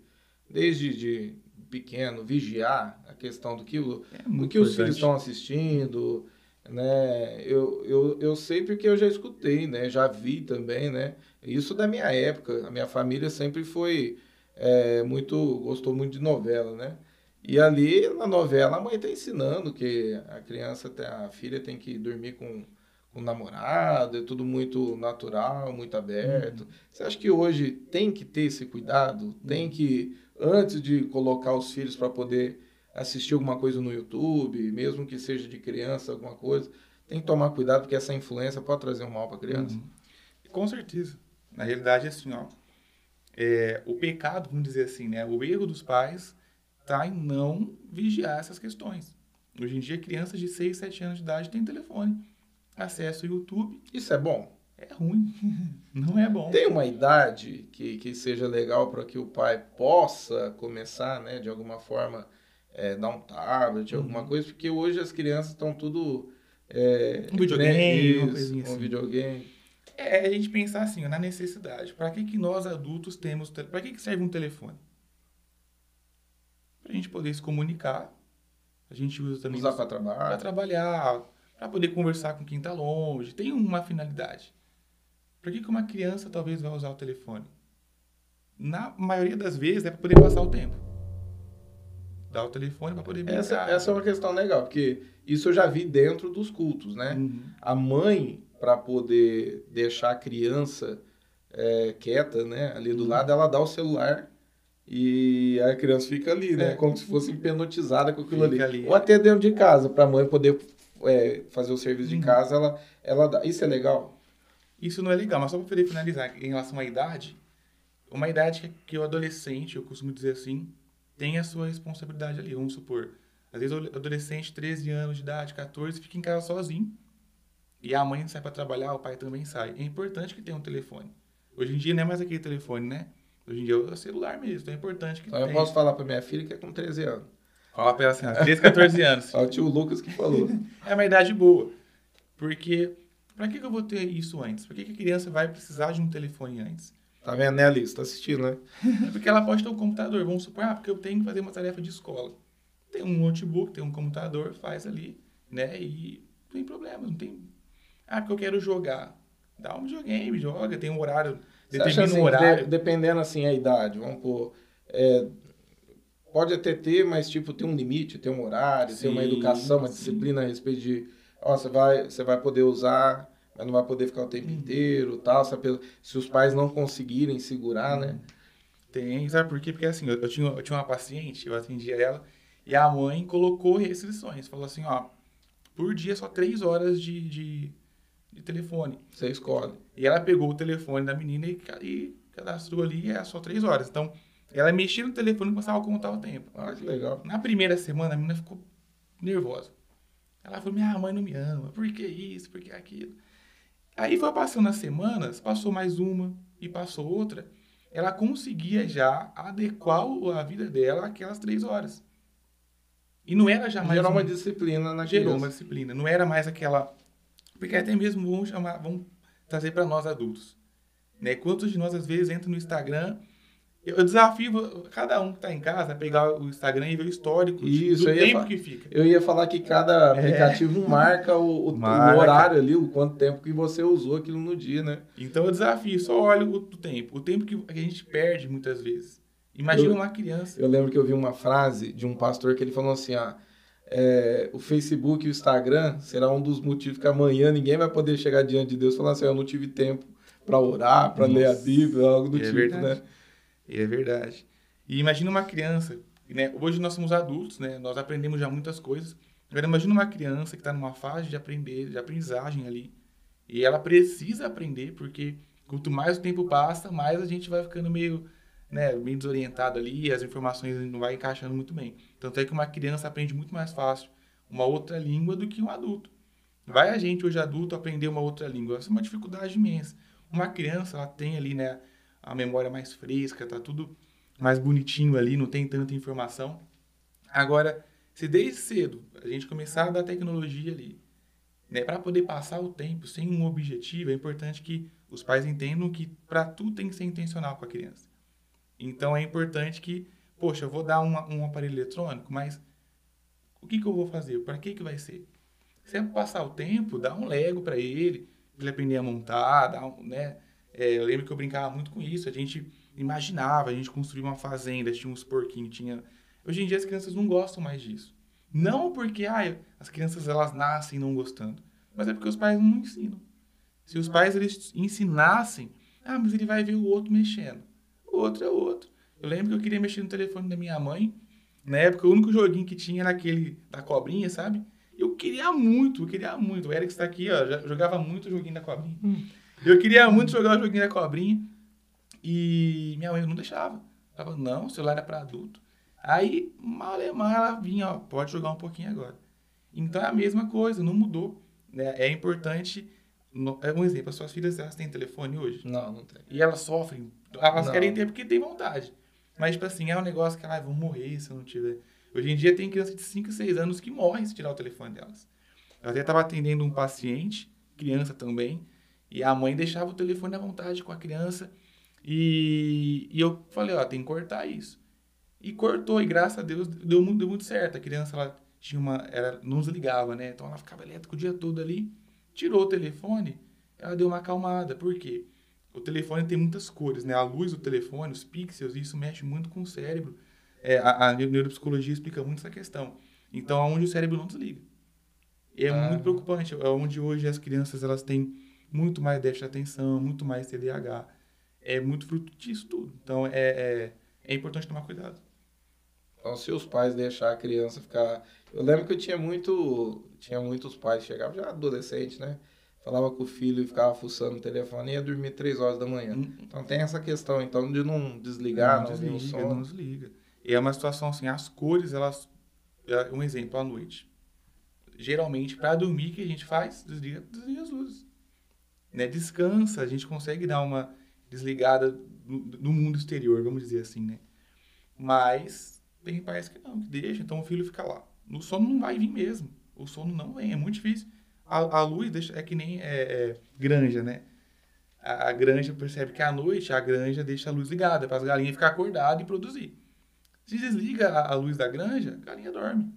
A: desde de pequeno, vigiar a questão do que, o, é do que os filhos estão assistindo? Né? Eu, eu, eu sei porque eu já escutei, né? já vi também. Né? Isso da minha época. A minha família sempre foi é, muito. gostou muito de novela. Né? E ali na novela a mãe está ensinando que a criança, a filha tem que dormir com com namorado, é tudo muito natural, muito aberto. Uhum. Você acha que hoje tem que ter esse cuidado? Tem que, antes de colocar os filhos para poder assistir alguma coisa no YouTube, mesmo que seja de criança, alguma coisa, tem que tomar cuidado porque essa influência pode trazer um mal para a criança? Uhum.
B: Com certeza. Na realidade, assim, ó, é, o pecado, vamos dizer assim, né, o erro dos pais está em não vigiar essas questões. Hoje em dia, crianças de 6, 7 anos de idade têm telefone acesso ao YouTube.
A: Isso é bom?
B: É ruim. *laughs* Não é bom.
A: Tem uma idade que, que seja legal para que o pai possa começar, né, de alguma forma, é, dar um tablet, uhum. alguma coisa, porque hoje as crianças estão tudo. É,
B: um videogame, né,
A: isso, um assim. videogame.
B: É a gente pensar assim, na necessidade. Para que, que nós adultos temos. Para que, que serve um telefone? Para a gente poder se comunicar. A gente usa também.
A: Usar para trabalhar.
B: Para trabalhar para poder conversar com quem está longe. Tem uma finalidade. Por que, que uma criança talvez vai usar o telefone? Na maioria das vezes é para poder passar o tempo. Dar o telefone para poder
A: brincar. Essa, essa é uma questão legal, porque isso eu já vi dentro dos cultos, né? Uhum. A mãe, para poder deixar a criança é, quieta, né? Ali do uhum. lado, ela dá o celular e a criança fica ali, né? É. Como se fosse hipnotizada com aquilo ali. ali. Ou até dentro de casa, para a mãe poder é, fazer o serviço de uhum. casa, ela, ela dá. Isso é legal?
B: Isso não é legal, mas só para poder finalizar, em relação à idade, uma idade que, que o adolescente, eu costumo dizer assim, tem a sua responsabilidade ali. Vamos supor, às vezes o adolescente, 13 anos de idade, 14, fica em casa sozinho. E a mãe sai para trabalhar, o pai também sai. É importante que tenha um telefone. Hoje em dia não é mais aquele telefone, né? Hoje em dia é celular mesmo. Então é importante que
A: então. Eu posso falar para minha filha que é com 13 anos.
B: Fala pra ela assim, 13, 14 anos.
A: Olha o tio Lucas que falou. *laughs*
B: é uma idade boa. Porque, pra que, que eu vou ter isso antes? Por que, que a criança vai precisar de um telefone antes?
A: Tá vendo, né, Alice? Tá assistindo, né?
B: porque ela pode ter um computador. Vamos supor, ah, porque eu tenho que fazer uma tarefa de escola. Tem um notebook, tem um computador, faz ali, né? E não tem problema, não tem... Ah, porque eu quero jogar. Dá um videogame, joga, tem um horário, determina
A: assim,
B: um horário.
A: De, dependendo, assim, a idade, vamos pôr... É, pode até ter, mas tipo, tem um limite, tem um horário, sim, tem uma educação, uma sim. disciplina a respeito de, ó, você vai, você vai poder usar, mas não vai poder ficar o tempo uhum. inteiro, tal, sabe? se os pais não conseguirem segurar, né?
B: Tem, sabe por quê? Porque assim, eu, eu, tinha, eu tinha uma paciente, eu atendia ela, e a mãe colocou restrições, falou assim, ó, por dia só três horas de, de, de telefone.
A: Você escolhe.
B: E ela pegou o telefone da menina e, e cadastrou ali, é só três horas. Então, ela mexia no telefone e começava a contar o tempo.
A: Ah, que legal.
B: Na primeira semana, a menina ficou nervosa. Ela falou, minha mãe não me ama. Por que isso? Por que aquilo? Aí foi passando as semanas, passou mais uma e passou outra. Ela conseguia já adequar a vida dela àquelas três horas. E não era já mais...
A: Gerou uma, uma disciplina na
B: Gerou uma disciplina. Não era mais aquela... Porque até mesmo vamos chamar... Vamos trazer para nós adultos. Né? Quantos de nós, às vezes, entram no Instagram eu desafio cada um que está em casa a pegar o Instagram e ver o histórico
A: Isso,
B: do tempo que fica.
A: Eu ia falar que cada
B: É.
A: aplicativo *laughs* marca o, o- o
B: Marca.
A: horário ali, o quanto tempo que você usou aquilo no dia, né?
B: Então eu desafio, só olha o, o tempo. O tempo que a gente perde muitas vezes. Imagina
A: Eu-
B: uma criança.
A: Eu lembro que eu vi uma frase de um pastor que ele falou assim, ah, é, o Facebook e o Instagram será um dos motivos que amanhã ninguém vai poder chegar diante de Deus e falar assim, eu não tive tempo para orar, para ler a. Bíblia, algo do
B: É
A: tipo,
B: verdade.
A: né?
B: É verdade. E imagina uma criança, né? Hoje nós somos adultos, né? Nós aprendemos já muitas coisas. Agora imagina uma criança que está numa fase de aprender, de aprendizagem ali. E ela precisa aprender, porque quanto mais o tempo passa, mais a gente vai ficando meio, né, meio desorientado ali, e as informações não vai encaixando muito bem. Tanto é que uma criança aprende muito mais fácil uma outra língua do que um adulto. Vai a gente hoje adulto aprender uma outra língua, essa é uma dificuldade imensa. Uma criança, ela tem ali, né, a memória mais fresca, tá tudo mais bonitinho ali, não tem tanta informação. Agora, se desde cedo a gente começar a dar tecnologia ali, né, para poder passar o tempo sem um objetivo, é importante que os pais entendam que para tudo tem que ser intencional com a criança. Então é importante que, poxa, eu vou dar uma- um aparelho eletrônico, mas o que, que eu vou fazer? Para que, que vai ser? Se é passar o tempo, dá um Lego para ele, pra ele aprender a montar, dá um, né? É, eu lembro que eu brincava muito com isso. A gente imaginava, a gente construía uma fazenda, tinha uns porquinhos, tinha... Hoje em dia as crianças não gostam mais disso. Não porque ah, as crianças elas nascem não gostando, mas é porque os pais não ensinam. Se os pais eles ensinassem, ah, mas ele vai ver o outro mexendo. Outro é outro. Eu lembro que eu queria mexer no telefone da minha mãe. Na época, o único joguinho que tinha era aquele da cobrinha, sabe? Eu queria muito, eu queria muito. O Eric está aqui, ó, já jogava muito o joguinho da cobrinha. Eu queria muito jogar o joguinho da cobrinha. E minha mãe não deixava. Ela falava, não, o celular é para adulto. Aí, mal e mal, ela vinha, ó, pode jogar um pouquinho agora. Então é a mesma coisa, não mudou. Né? É importante. No- É um exemplo, as suas filhas elas têm telefone hoje.
A: Não, não tem.
B: E elas sofrem. Elas
A: Não.
B: querem ter porque tem vontade. Mas, tipo assim, é um negócio que elas vão morrer se eu não tiver. Hoje em dia tem crianças de 5, 6 anos que morrem se tirar o telefone delas. Eu até estava atendendo um paciente, criança também, e a mãe deixava o telefone à vontade com a criança. E, e eu falei, ó, tem que cortar isso. E cortou, e graças a Deus deu muito, deu muito certo. A criança, ela tinha uma. Ela não desligava, né? Então ela ficava elétrica o dia todo ali. Tirou o telefone, ela deu uma acalmada. Por quê? O telefone tem muitas cores, né? A luz do telefone, os pixels, isso mexe muito com o cérebro. É, a, a neuropsicologia explica muito essa questão. Então, é onde o cérebro não desliga. E é
A: Ah.
B: muito preocupante. É onde hoje as crianças elas têm muito mais déficit de atenção, muito mais TDAH. É muito fruto disso tudo. Então, é, é, é importante tomar cuidado.
A: Então, se os pais deixar a criança ficar. Eu lembro que eu tinha muito. Tinha muitos pais que chegavam já adolescente, né? Falava com o filho e ficava fuçando o telefone e ia dormir três horas da manhã.
B: Hum,
A: Então tem essa questão, então, de não desligar, não, ouvir o
B: desliga,
A: som.
B: não desliga. E é uma situação assim, as cores, elas... é Um exemplo, à noite. Geralmente, para dormir, o que a gente faz? Desliga, desliga as luzes. Né? Descansa, a gente consegue dar uma desligada no, no mundo exterior, vamos dizer assim, né? Mas tem pais que não, que deixa, então o filho fica lá. O sono não vai vir mesmo. O sono não vem, é muito difícil. A, a luz deixa, é que nem é, é, granja, né? A, a granja percebe que à noite a granja deixa a luz ligada para as galinhas ficar acordadas e produzir. Se desliga a, a luz da granja, a galinha dorme.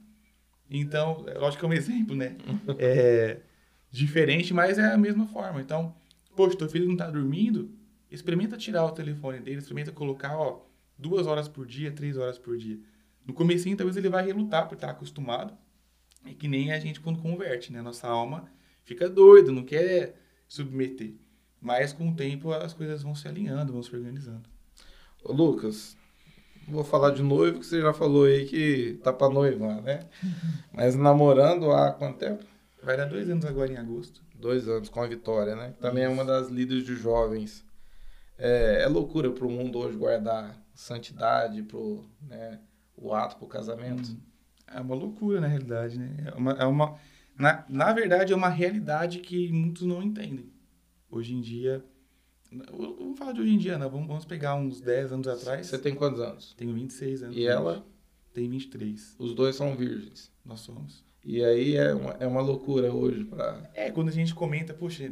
B: Então, é lógico que é um *laughs* exemplo, né? É diferente, mas é a mesma forma. Então, poxa, teu filho não tá dormindo, experimenta tirar o telefone dele, experimenta colocar, ó, duas horas por dia, três horas por dia. No comecinho, talvez ele vai relutar por estar acostumado. É que nem a gente quando converte, né? Nossa alma fica doida, não quer submeter. Mas com o tempo as coisas vão se alinhando, vão se organizando.
A: Ô, Lucas, vou falar de noivo, que você já falou aí que tá pra noivar, né? *laughs* Mas namorando há quanto tempo?
B: Vai dar dois anos agora em agosto.
A: Dois anos com a Vitória, né? Também é uma das líderes de jovens. É, é loucura pro mundo hoje guardar santidade, pro, né, o ato pro casamento.
B: É uma loucura, na realidade, né? É uma, é uma, na, na verdade, é uma realidade que muitos não entendem. Hoje em dia... Vamos falar de hoje em dia, não. Vamos, vamos pegar uns 10 anos atrás.
A: Você tem quantos anos?
B: Tenho 26 anos.
A: E ela?
B: Tem 23.
A: Os dois são virgens.
B: Nós somos.
A: E aí é uma, é uma loucura hoje pra...
B: É, quando a gente comenta, poxa,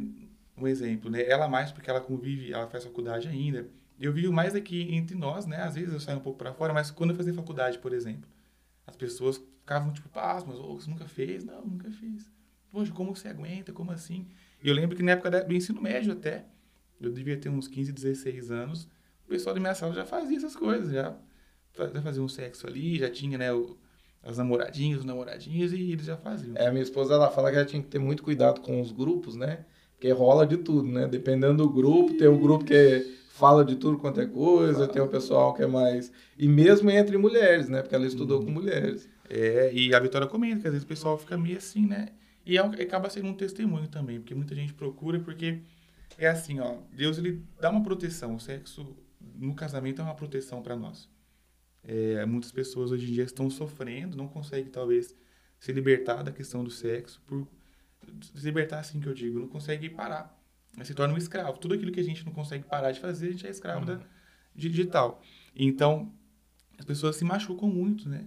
B: um exemplo, né? Ela mais porque ela convive, ela faz faculdade ainda. Eu vivo mais aqui entre nós, né? Às vezes eu saio um pouco para fora, mas quando eu fazia faculdade, por exemplo, as pessoas ficavam tipo, pasmas, oh, você nunca fez? Não, nunca fiz. Poxa, como você aguenta? Como assim? E eu lembro que na época do ensino médio até, eu devia ter uns 15, 16 anos, o pessoal da minha sala já fazia essas coisas, já, fazia um sexo ali, já tinha, né, o, as namoradinhas, os namoradinhos, e eles já faziam.
A: É, minha esposa, ela fala que ela tinha que ter muito cuidado com os grupos, né? Porque rola de tudo, né? Dependendo do grupo, tem um grupo que fala de tudo quanto é coisa, tem o pessoal que é mais... E mesmo entre mulheres, né? Porque ela estudou hum. com mulheres.
B: É, e a Vitória comenta que às vezes o pessoal fica meio assim, né? E é, acaba sendo um testemunho também, porque muita gente procura, porque é assim, ó, Deus ele dá uma proteção, o sexo no casamento é uma proteção para nós. É, muitas pessoas hoje em dia estão sofrendo, não conseguem talvez se libertar da questão do sexo, por se libertar assim que eu digo, não consegue parar, se torna um escravo. Tudo aquilo que a gente não consegue parar de fazer, a gente é escravo uhum. da digital. Então, as pessoas se machucam muito, né?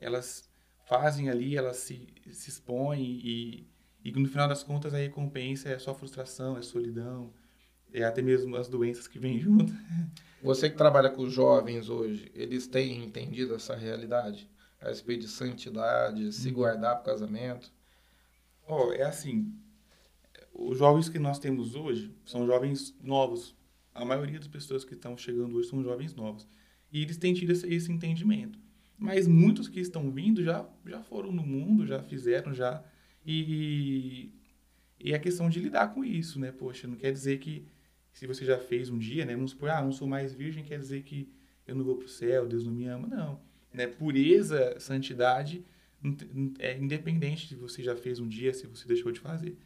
B: Elas fazem ali, elas se, se expõem e, e no final das contas a recompensa é só frustração, é solidão, é até mesmo as doenças que vêm *laughs* junto.
A: Você que trabalha com jovens hoje, eles têm entendido essa realidade? A respeito de santidade, se uhum. guardar para o casamento?
B: Oh, é assim, os jovens que nós temos hoje são jovens novos. A maioria das pessoas que estão chegando hoje são jovens novos. E eles têm tido esse, esse entendimento. Mas muitos que estão vindo já, já foram no mundo, já fizeram, já. E, e é questão de lidar com isso, né? Poxa, não quer dizer que se você já fez um dia, né? Vamos supor, ah, não sou mais virgem, quer dizer que eu não vou para o céu, Deus não me ama. Não. Né? Pureza, santidade, é independente se você já fez um dia, se você deixou de fazer.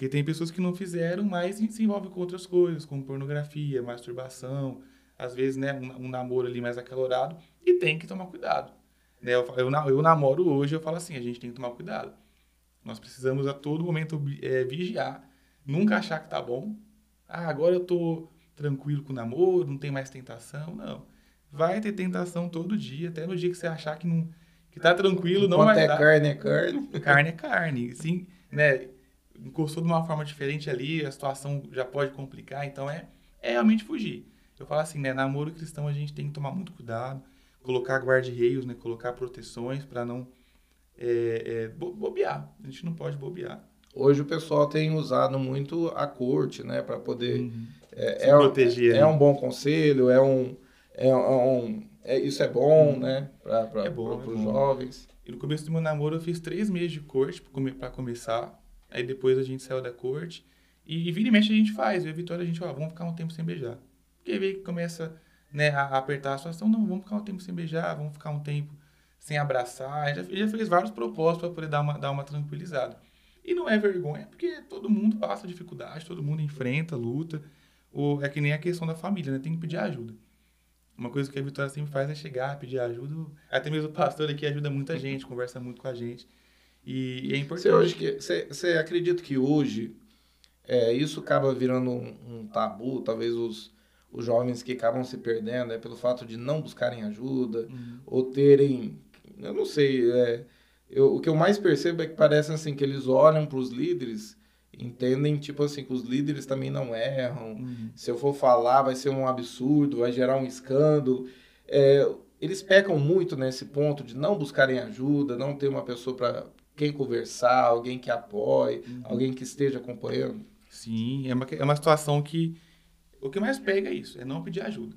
B: Porque tem pessoas que não fizeram, mas se envolvem com outras coisas, como pornografia, masturbação, às vezes, né, um, um namoro ali mais acalorado, e tem que tomar cuidado. Né? Eu, eu, eu namoro hoje, eu falo assim, a gente tem que tomar cuidado. Nós precisamos a todo momento é, vigiar, nunca achar que tá bom. Ah, agora eu tô tranquilo com o namoro, não tem mais tentação. Não. Vai ter tentação todo dia, até no dia que você achar que não que tá tranquilo, não vai
A: é
B: dar.
A: carne é carne.
B: Carne é carne. Sim, né? Encostou de uma forma diferente ali, a situação já pode complicar, então é, é realmente fugir. Eu falo assim, né? Namoro cristão a gente tem que tomar muito cuidado, colocar guarda-reios, né? Colocar proteções para não é, é, bobear. A gente não pode bobear.
A: Hoje o pessoal tem usado muito a corte, né? Para poder... Uhum.
B: É, Se proteger.
A: É, né? é um bom conselho, é um... É um é, isso é bom, uhum. né? Para é os é jovens.
B: E no começo do meu namoro eu fiz três meses de corte para começar. Aí depois a gente saiu da corte. E, e vira e mexe a gente faz. Eu e a Vitória a gente, ó, vamos ficar um tempo sem beijar. Porque que começa né, a apertar a situação, não, vamos ficar um tempo sem beijar, vamos ficar um tempo sem abraçar. Já, já fez vários propósitos para poder dar uma, dar uma tranquilizada. E não é vergonha, porque todo mundo passa dificuldade, todo mundo enfrenta, luta. Ou é que nem a questão da família, né? Tem que pedir ajuda. Uma coisa que a Vitória sempre faz é chegar, pedir ajuda. Até mesmo o pastor aqui ajuda muita gente, conversa muito com a gente. E, e é importante.
A: Você, hoje que, você, você acredita que hoje é, isso acaba virando um, um tabu? Talvez os, os jovens que acabam se perdendo é pelo fato de não buscarem ajuda uhum. ou terem, eu não sei, é, eu, o que eu mais percebo é que parece assim que eles olham para os líderes entendem tipo assim que os líderes também não erram uhum. se eu for falar vai ser um absurdo vai gerar um escândalo é, eles pecam muito nesse ponto de não buscarem ajuda não ter uma pessoa para quem conversar alguém que apoie uhum. alguém que esteja acompanhando
B: sim é uma, é uma situação que o que mais pega é isso, é não pedir ajuda.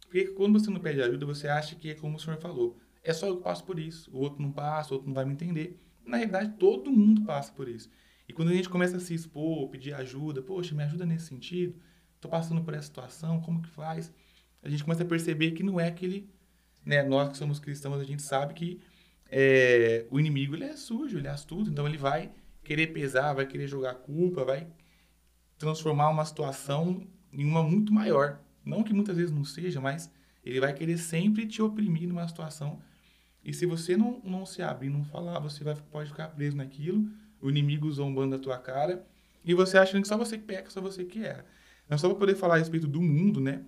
B: Porque quando você não pede ajuda, você acha que é como o senhor falou. É só eu que passo por isso. O outro não passa, o outro não vai me entender. Na realidade, todo mundo passa por isso. E quando a gente começa a se expor, pedir ajuda, poxa, me ajuda nesse sentido, estou passando por essa situação, como que faz? A gente começa a perceber que não é aquele... Né, nós que somos cristãos, a gente sabe que é, o inimigo ele é sujo, ele é astuto, então ele vai querer pesar, vai querer jogar culpa, vai transformar uma situação em uma muito maior. Não que muitas vezes não seja, mas ele vai querer sempre te oprimir numa situação. E se você não, não se abrir, não falar, você vai, pode ficar preso naquilo, o inimigo zombando da tua cara, e você achando que só você que peca, só você que erra. Mas só para poder falar a respeito do mundo, né?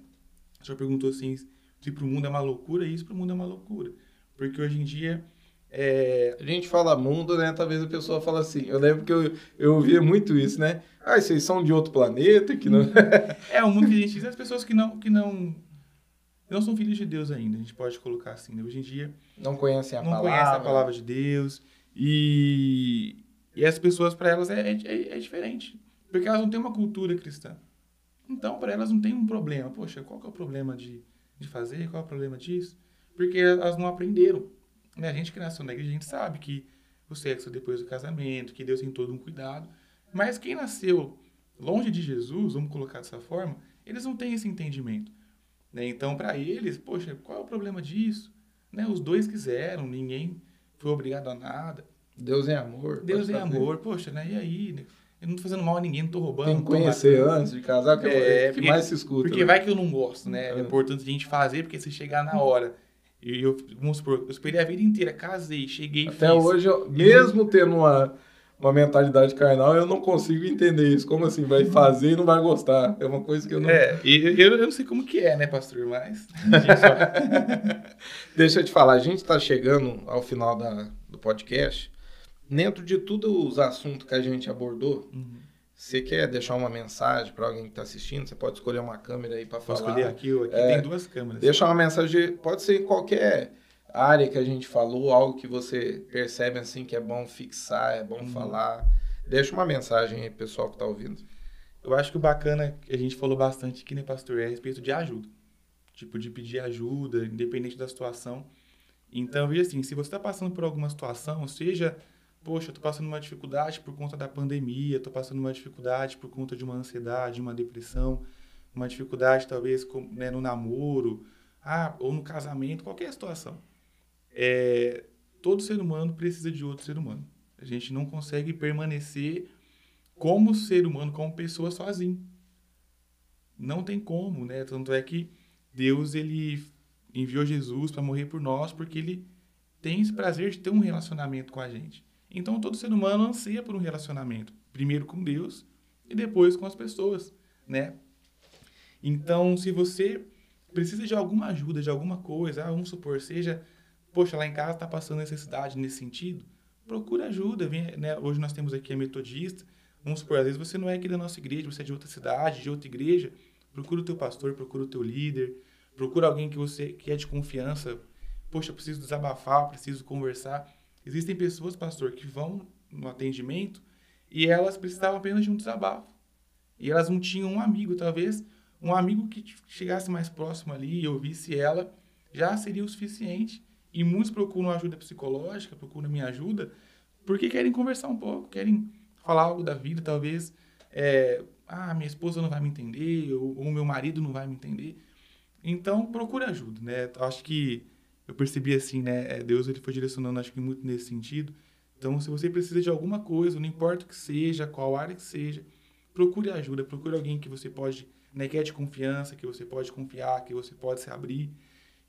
B: O senhor perguntou assim, se para o mundo é uma loucura, isso para o mundo é uma loucura. Porque hoje em dia
A: É... A gente fala mundo, né? Talvez a pessoa fala assim. Eu lembro que eu, eu ouvia muito isso, né? Ah, vocês são de outro planeta que não.
B: é o mundo que a gente diz. As pessoas que não, que não, não são filhos de Deus ainda. A gente pode colocar assim. Né? Hoje em dia.
A: Não conhecem a
B: não
A: palavra.
B: Não conhecem a palavra de Deus. E, e as pessoas, para elas, é, é, é diferente. Porque elas não têm uma cultura cristã. Então, para elas não tem um problema. Poxa, qual que é o problema de, de fazer? Qual é o problema disso? Porque elas não aprenderam. Né? A gente que nasceu na igreja, a gente sabe que o sexo depois do casamento, que Deus tem todo um cuidado. Mas quem nasceu longe de Jesus, vamos colocar dessa forma, eles não têm esse entendimento. Né? Então, para eles, poxa, qual é o problema disso? Né? Os dois quiseram, ninguém foi obrigado a nada.
A: Deus é amor.
B: Deus é amor. Poxa, né? E aí? Né? Eu não tô fazendo mal a ninguém, não tô roubando. Tem
A: que conhecer antes de casar, que é, é que mais se escuta.
B: Porque né? vai que eu não gosto, né? É, é importante a gente fazer, porque se chegar na hora. E eu, vamos supor, eu esperei a vida inteira, casei, cheguei
A: Até fiz, hoje, eu, mesmo tendo uma, uma mentalidade carnal, eu não consigo entender isso. Como assim? Vai fazer e não vai gostar. É uma coisa que eu não.
B: É, eu, eu não sei como que é, né, pastor? Mas. *laughs*
A: Deixa eu te falar, a gente está chegando ao final da, do podcast dentro de todos os assuntos que a gente abordou, uhum. Você quer deixar uma mensagem para alguém que está assistindo? Você pode escolher uma câmera aí para falar.
B: Posso escolher aqui, aqui é, tem duas câmeras.
A: Deixa uma mensagem, pode ser em qualquer área que a gente falou, algo que você percebe assim que é bom fixar, é bom uhum. falar. Deixa uma mensagem aí, pessoal que está ouvindo.
B: Eu acho que o bacana que a gente falou bastante aqui, né, pastor, é a respeito de ajuda. Tipo, de pedir ajuda, independente da situação. Então, veja assim, se você está passando por alguma situação, seja poxa, eu tô passando uma dificuldade por conta da pandemia, tô passando uma dificuldade por conta de uma ansiedade, uma depressão, uma dificuldade talvez com, né, no namoro, ah, ou no casamento, qualquer situação. É, todo ser humano precisa de outro ser humano. A gente não consegue permanecer como ser humano, como pessoa sozinho. Não tem como, né? Tanto é que Deus ele enviou Jesus para morrer por nós porque ele tem esse prazer de ter um relacionamento com a gente. Então todo ser humano anseia por um relacionamento, primeiro com Deus e depois com as pessoas, né? Então, se você precisa de alguma ajuda, de alguma coisa, ah, vamos supor, seja, poxa, lá em casa está passando necessidade nesse sentido, procura ajuda. Vem, né? Hoje nós temos aqui a metodista, vamos supor, às vezes você não é aqui da nossa igreja, você é de outra cidade, de outra igreja, procura o teu pastor, procura o teu líder, procura alguém que você que é de confiança. Poxa, preciso desabafar, preciso conversar. Existem pessoas, pastor, que vão no atendimento e elas precisavam apenas de um desabafo. E elas não tinham um amigo, talvez um amigo que chegasse mais próximo ali e ouvisse ela já seria o suficiente. E muitos procuram ajuda psicológica, procuram minha ajuda, porque querem conversar um pouco, querem falar algo da vida, talvez, é, ah, minha esposa não vai me entender, ou meu marido não vai me entender. Então, procure ajuda, né? Acho que eu percebi assim, né? É, Deus ele foi direcionando, acho que muito nesse sentido. Então, se você precisa de alguma coisa, não importa o que seja, qual área que seja, procure ajuda, procure alguém que você pode, né, que é de confiança, que você pode confiar, que você pode se abrir.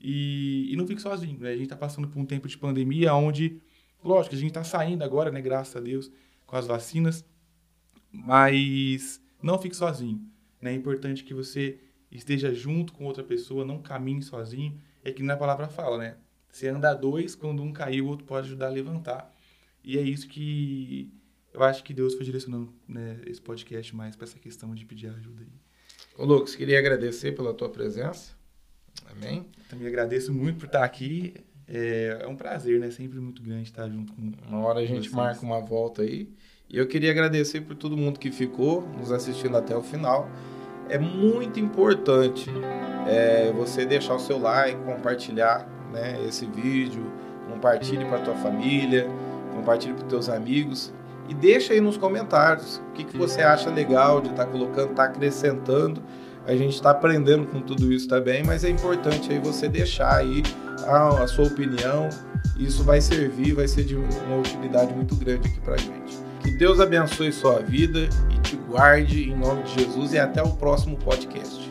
B: E, e não fique sozinho, né? A gente está passando por um tempo de pandemia onde, lógico, a gente está saindo agora, né, graças a Deus, com as vacinas, mas não fique sozinho. Né? É importante que você esteja junto com outra pessoa, não caminhe sozinho é que na palavra fala, né? Você anda dois, quando um cair, o outro pode ajudar a levantar. E é isso que eu acho que Deus foi direcionando né, esse podcast mais para essa questão de pedir ajuda aí.
A: Ô Lucas, queria agradecer pela tua presença. Amém?
B: Também agradeço muito por estar aqui. É, é um prazer, né? Sempre muito grande estar junto com
A: Uma hora a gente vocês. marca uma volta aí. E eu queria agradecer por todo mundo que ficou nos assistindo até o final. É muito importante é, você deixar o seu like, compartilhar né, esse vídeo, compartilhe para tua família, compartilhe para teus amigos e deixa aí nos comentários o que, que você acha legal de estar tá colocando, estar tá acrescentando. A gente está aprendendo com tudo isso também, mas é importante aí você deixar aí a, a sua opinião. Isso vai servir, vai ser de uma utilidade muito grande aqui para gente. Deus abençoe sua vida e te guarde em nome de Jesus e até o próximo podcast.